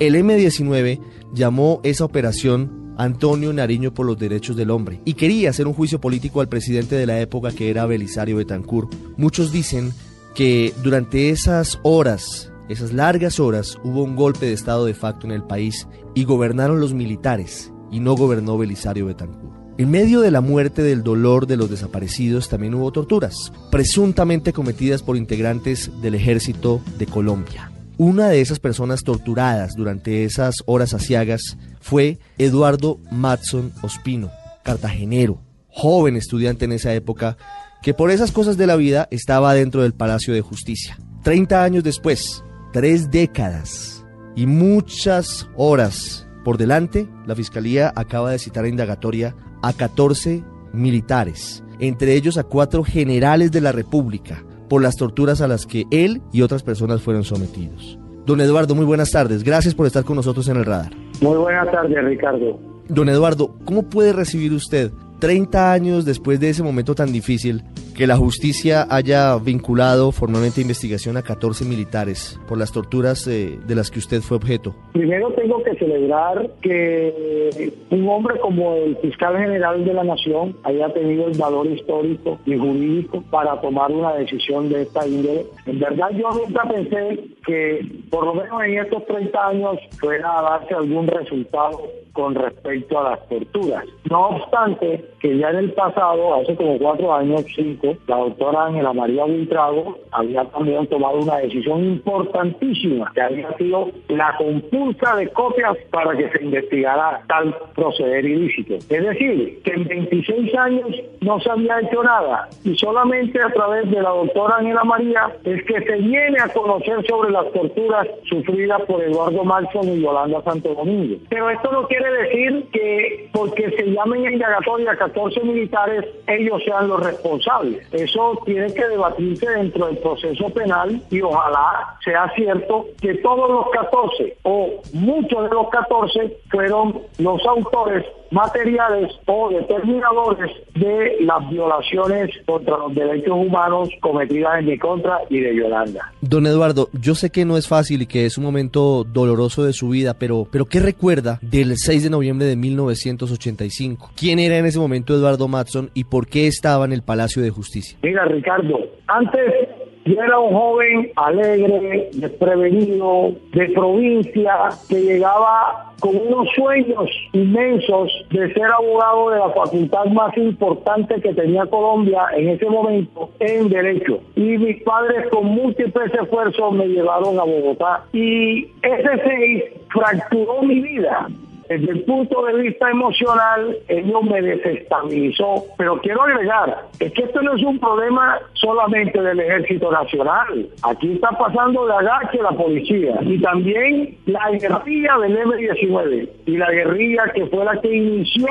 El M-19 llamó esa operación Antonio Nariño por los Derechos del Hombre y quería hacer un juicio político al presidente de la época que era Belisario Betancourt. Muchos dicen que durante esas horas, esas largas horas, hubo un golpe de estado de facto en el país y gobernaron los militares y no gobernó Belisario Betancourt. En medio de la muerte del dolor de los desaparecidos también hubo torturas, presuntamente cometidas por integrantes del ejército de Colombia. Una de esas personas torturadas durante esas horas asiagas fue Eduardo Matson Ospino, cartagenero, joven estudiante en esa época, que por esas cosas de la vida estaba dentro del Palacio de Justicia. Treinta años después, tres décadas y muchas horas por delante, la Fiscalía acaba de citar a indagatoria a 14 militares, entre ellos a cuatro generales de la República, por las torturas a las que él y otras personas fueron sometidos. Don Eduardo, muy buenas tardes. Gracias por estar con nosotros en el radar. Muy buenas tardes, Ricardo. Don Eduardo, ¿cómo puede recibir usted 30 años después de ese momento tan difícil, que la justicia haya vinculado formalmente investigación a 14 militares por las torturas eh, de las que usted fue objeto? Primero tengo que celebrar que un hombre como el fiscal general de la Nación haya tenido el valor histórico y jurídico para tomar una decisión de esta índole. En verdad yo nunca pensé que por lo menos en estos 30 años fuera a darse algún resultado con respecto a las torturas. No obstante, que ya en el pasado, hace como cuatro años, cinco, la doctora Ángela María Buitrago había también tomado una decisión importantísima, que había sido la compulsa de copias para que se investigara tal proceder ilícito. Es decir, que en 26 años no se había hecho nada y solamente a través de la doctora Ángela María es que se viene a conocer sobre las torturas sufridas por Eduardo Malson y Yolanda Santo Domingo. Pero esto no quiere decir que porque se llamen en indagatoria 14 militares, ellos sean los responsables. Eso tiene que debatirse dentro del proceso penal y ojalá sea cierto que todos los 14 o muchos de los 14 fueron los autores materiales o determinadores de las violaciones contra los derechos humanos cometidas en mi contra y de Yolanda. Don Eduardo, yo sé que no es fácil y que es un momento doloroso de su vida, pero, pero ¿qué recuerda del 6 de noviembre de 1985? ¿Quién era en ese momento Eduardo Matson y por qué estaba en el Palacio de Justicia? Mira, Ricardo, antes yo era un joven alegre, desprevenido, de provincia, que llegaba con unos sueños inmensos de ser abogado de la facultad más importante que tenía Colombia en ese momento en Derecho. Y mis padres con múltiples esfuerzos me llevaron a Bogotá. Y ese seis fracturó mi vida desde el punto de vista emocional, ello me desestabilizó. Pero quiero agregar, es que esto no es un problema solamente del Ejército Nacional. Aquí está pasando de agache la policía y también la guerrilla del M-19 y la guerrilla que fue la que inició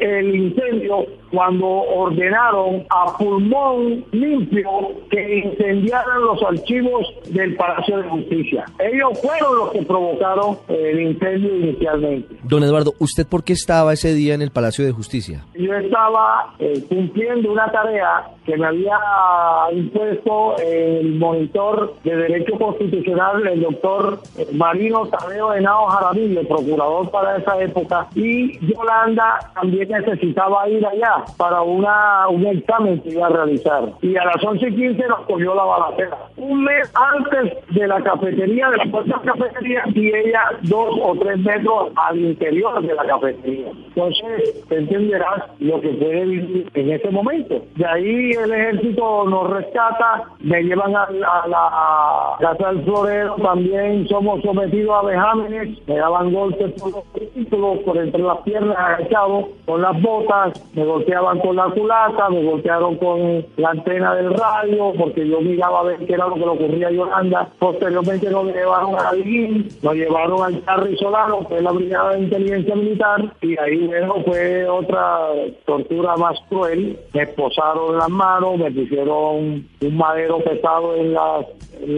el incendio cuando ordenaron a pulmón limpio que incendiaran los archivos del Palacio de Justicia. Ellos fueron los que provocaron el incendio inicialmente. Don Eduardo, ¿usted por qué estaba ese día en el Palacio de Justicia? Yo estaba eh, cumpliendo una tarea que me había impuesto el monitor de Derecho Constitucional, el doctor eh, Marino Tadeo Henao Jaramillo, procurador para esa época, y Yolanda también necesitaba ir allá para una, un examen que iba a realizar. Y a las 11 y 15 nos cogió la balacera. Un mes antes de la cafetería, de la puerta de la cafetería, y ella dos o tres metros al interior de la cafetería. Entonces, te entenderás lo que puede vivir en ese momento. De ahí el ejército nos rescata, me llevan a, la casa del florero, también somos sometidos a vejámenes, me daban golpes por los por entre las piernas agachados, por con las botas, me golpeaban con la culata, me golpearon con la antena del radio, porque yo miraba a ver qué era lo que le ocurría a Yolanda. Posteriormente nos llevaron a Alguín, nos llevaron al Charri Solano, que es la Brigada de Inteligencia Militar, y ahí luego fue otra tortura más cruel. Me esposaron las manos, me pusieron un madero pesado en, en,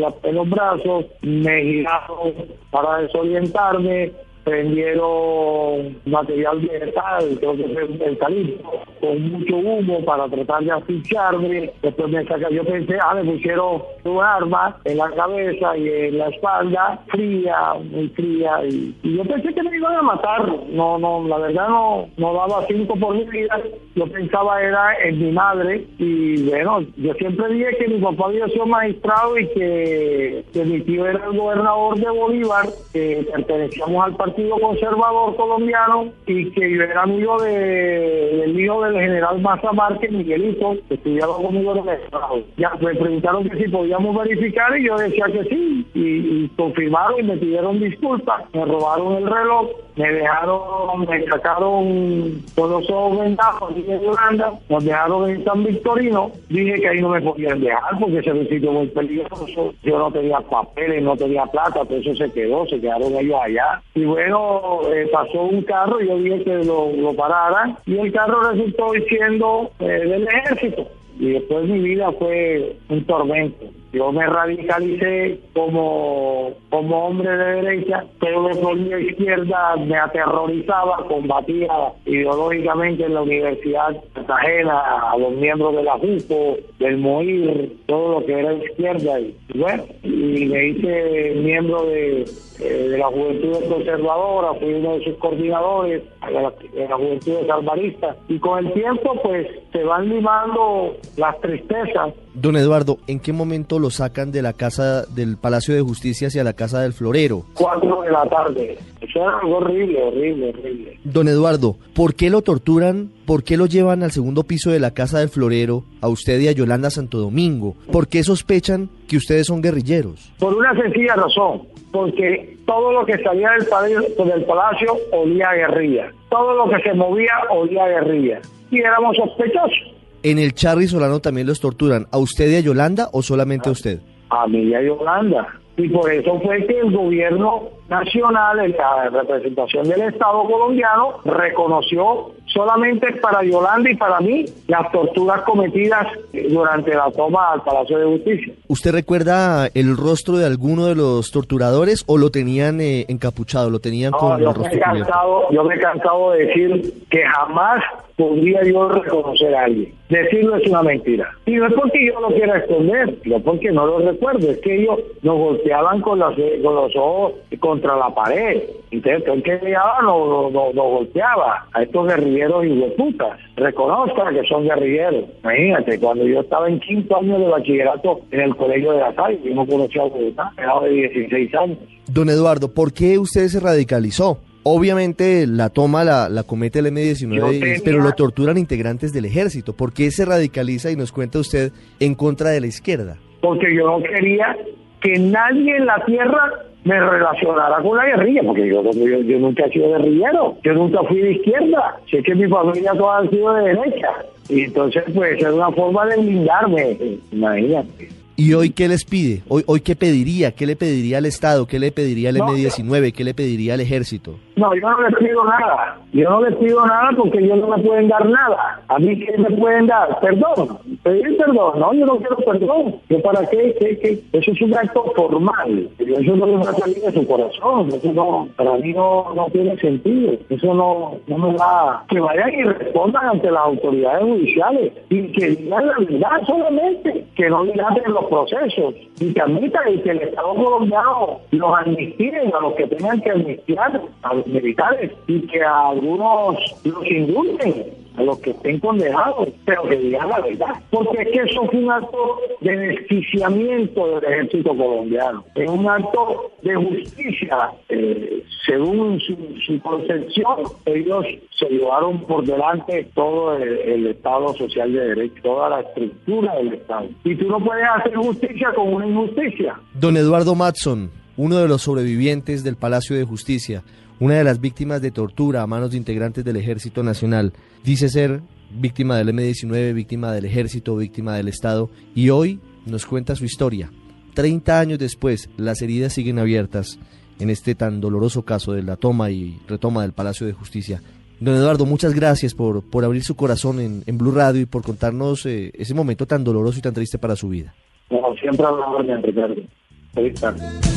la- en los brazos, me giraron para desorientarme, prendieron material vegetal, creo que un eucalipto, con mucho humo para tratar de asfixiarme. Después me saca, yo pensé, ah, me pusieron un arma en la cabeza y en la espalda, fría, muy fría, y, y yo pensé que me iban a matar. No, no, la verdad no, no daba cinco por mi vida. Yo pensaba era en mi madre y bueno, yo siempre dije que mi papá había sido magistrado y que, que mi tío era el gobernador de Bolívar, que pertenecíamos al Partido Conservador Colombiano y que yo era amigo de, del hijo del general Maza Márquez, Miguelito, que estudiaba conmigo en el Estado. Ya me preguntaron que si podíamos verificar y yo decía que sí, y confirmaron y me pidieron disculpas, me robaron el reloj, me dejaron, me sacaron con los ojos vendados aquí en Yolanda, nos dejaron en San Victorino, dije que ahí no me podían dejar porque ese sitio muy peligroso, yo no tenía papeles, no tenía plata, todo eso se quedó, se quedaron ellos allá. Y bueno, eh, pasó un carro, yo dije que lo, lo pararan, y el carro resultó siendo eh, del ejército. Y después mi vida fue un tormento. Yo me radicalicé como, como hombre de derecha, pero por mi izquierda me aterrorizaba, combatía ideológicamente en la Universidad a los miembros de la JUCO, del MOIR, todo lo que era izquierda. Y bueno, y me hice miembro de, eh, de la Juventud Conservadora, fui uno de sus coordinadores de la, de la Juventud Salvarista. Y con el tiempo, pues, se van limando las tristezas Don Eduardo, ¿en qué momento lo sacan de la casa del Palacio de Justicia hacia la casa del Florero? cuatro de la tarde. Eso era algo horrible, horrible, horrible. Don Eduardo, ¿por qué lo torturan? ¿Por qué lo llevan al segundo piso de la casa del Florero, a usted y a Yolanda Santo Domingo? ¿Por qué sospechan que ustedes son guerrilleros? Por una sencilla razón, porque todo lo que salía del palacio, del palacio olía a guerrilla. Todo lo que se movía olía a guerrilla. Y éramos sospechosos. ¿En el Charry Solano también los torturan? ¿A usted y a Yolanda o solamente a usted? a mí y a Yolanda. Y por eso fue que el gobierno nacional, en la representación del Estado colombiano, reconoció solamente para Yolanda y para mí las torturas cometidas durante la toma al Palacio de Justicia. ¿Usted recuerda el rostro de alguno de los torturadores o lo tenían eh, encapuchado, lo tenían No, con el yo, me rostro he cubierto? cansado, yo me he cansado de decir que jamás podría yo reconocer a alguien. Decirlo es una mentira. Y no es porque yo lo quiera esconder, no porque no lo recuerdo, es que ellos nos golpeaban con, las- con los ojos contra la pared. Entonces, el que llegaba nos no, no, golpeaba a estos guerrilleros y hueputas. Reconozcan que son guerrilleros. Imagínate, cuando yo estaba en quinto año de bachillerato en el colegio de la calle, yo no conocía a Bogotá, era de 16 años. Don Eduardo, ¿por qué usted se radicalizó? Obviamente la toma la, la comete el Yo M-19, tenía- pero lo torturan integrantes del ejército. ¿Por qué se radicaliza y nos cuenta usted en contra de la izquierda? porque yo no quería que nadie en la tierra me relacionara con la guerrilla, porque yo, yo, yo nunca he sido guerrillero, yo nunca fui de izquierda, sé que mi familia toda ha sido de derecha, y entonces pues es una forma de blindarme, imagínate. ¿Y hoy qué les pide? ¿Hoy, hoy qué pediría? ¿Qué le pediría al Estado? ¿Qué le pediría al No, M-19? ¿Qué le pediría al ejército? No, yo no les pido nada. Yo no les pido nada porque ellos no me pueden dar nada. A mí, ¿qué me pueden dar? Perdón. Pedir perdón. No, yo no quiero perdón. ¿Yo para qué? ¿Qué, qué? Eso es un acto formal. Eso no les va a salir de su corazón. Eso no, para mí no, no tiene sentido. Eso no, no me va... Que vayan y respondan ante las autoridades judiciales y que digan la verdad solamente. Que no dilaten los procesos. Y que admitan y que el Estado colombiano los amnistíen a los que tengan que amnistiar, a los militares, y que a algunos los indulten, a los que estén condenados, pero que digan la verdad. Porque es que eso fue un acto de desquiciamiento del ejército colombiano. Es un acto de justicia. eh, según su, su concepción, ellos se llevaron por delante todo el, el Estado social de derecho, toda la estructura del Estado. Y tú no puedes hacer justicia con una injusticia. Don Eduardo Matson, uno de los sobrevivientes del Palacio de Justicia, una de las víctimas de tortura a manos de integrantes del Ejército Nacional. Dice ser víctima del M-19, víctima del Ejército, víctima del Estado, y hoy nos cuenta su historia. Treinta años después, las heridas siguen abiertas en este tan doloroso caso de la toma y retoma del Palacio de Justicia. Don Eduardo, muchas gracias por, por abrir su corazón en, en Blue Radio y por contarnos eh, ese momento tan doloroso y tan triste para su vida. No, siempre a la orden. Feliz tarde.